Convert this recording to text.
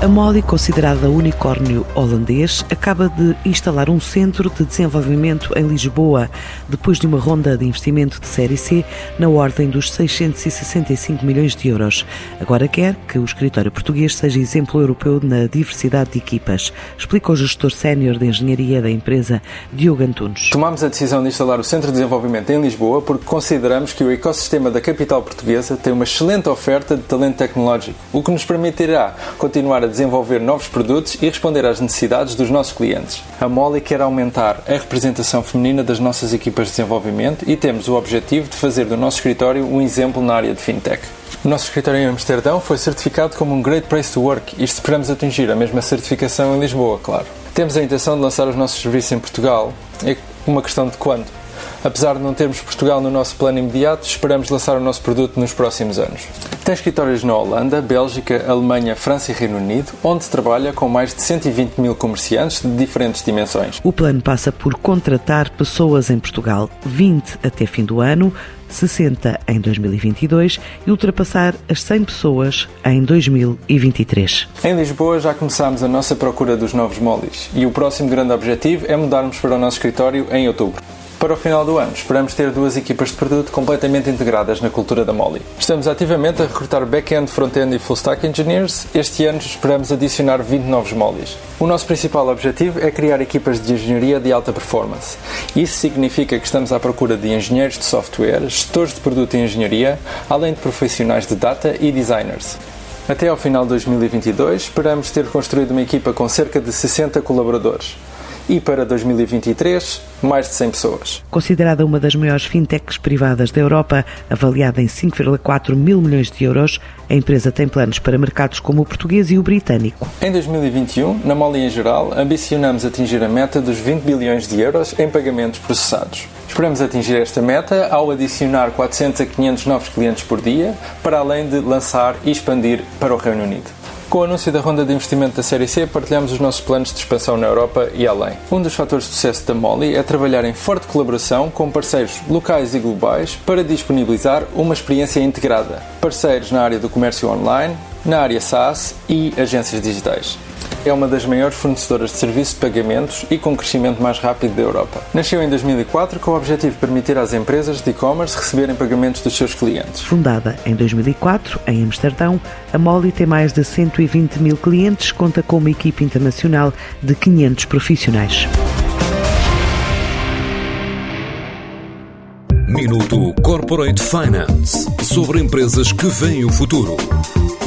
A Molly, considerada unicórnio holandês, acaba de instalar um centro de desenvolvimento em Lisboa, depois de uma ronda de investimento de série C na ordem dos 665 milhões de euros. Agora quer que o escritório português seja exemplo europeu na diversidade de equipas, explica o gestor sénior de engenharia da empresa, Diogo Antunes. Tomamos a decisão de instalar o Centro de Desenvolvimento em Lisboa porque consideramos que o ecossistema da capital portuguesa tem uma excelente oferta de talento tecnológico, o que nos permitirá continuar a desenvolver novos produtos e responder às necessidades dos nossos clientes. A Molly quer aumentar a representação feminina das nossas equipas de desenvolvimento e temos o objetivo de fazer do nosso escritório um exemplo na área de fintech. O nosso escritório em Amsterdão foi certificado como um Great Place to Work e esperamos atingir a mesma certificação em Lisboa, claro. Temos a intenção de lançar os nossos serviços em Portugal. É uma questão de quando. Apesar de não termos Portugal no nosso plano imediato, esperamos lançar o nosso produto nos próximos anos. Tem escritórios na Holanda, Bélgica, Alemanha, França e Reino Unido, onde trabalha com mais de 120 mil comerciantes de diferentes dimensões. O plano passa por contratar pessoas em Portugal, 20 até fim do ano, 60 em 2022 e ultrapassar as 100 pessoas em 2023. Em Lisboa já começámos a nossa procura dos novos molis e o próximo grande objetivo é mudarmos para o nosso escritório em outubro. Para o final do ano, esperamos ter duas equipas de produto completamente integradas na cultura da Molly. Estamos ativamente a recrutar back-end, front-end e full-stack engineers. Este ano esperamos adicionar 20 novos Mollys. O nosso principal objetivo é criar equipas de engenharia de alta performance. Isso significa que estamos à procura de engenheiros de software, gestores de produto e engenharia, além de profissionais de data e designers. Até ao final de 2022, esperamos ter construído uma equipa com cerca de 60 colaboradores e para 2023, mais de 100 pessoas. Considerada uma das maiores fintechs privadas da Europa, avaliada em 5,4 mil milhões de euros, a empresa tem planos para mercados como o português e o britânico. Em 2021, na Moli em geral, ambicionamos atingir a meta dos 20 bilhões de euros em pagamentos processados. Esperamos atingir esta meta ao adicionar 400 a 500 novos clientes por dia, para além de lançar e expandir para o Reino Unido. Com o anúncio da ronda de investimento da Série C, partilhamos os nossos planos de expansão na Europa e além. Um dos fatores de sucesso da Molly é trabalhar em forte colaboração com parceiros locais e globais para disponibilizar uma experiência integrada. Parceiros na área do comércio online, na área SaaS e agências digitais é uma das maiores fornecedoras de serviços de pagamentos e com crescimento mais rápido da Europa. Nasceu em 2004 com o objetivo de permitir às empresas de e-commerce receberem pagamentos dos seus clientes. Fundada em 2004, em Amsterdão, a Molly tem mais de 120 mil clientes, conta com uma equipe internacional de 500 profissionais. Minuto Corporate Finance sobre empresas que veem o futuro.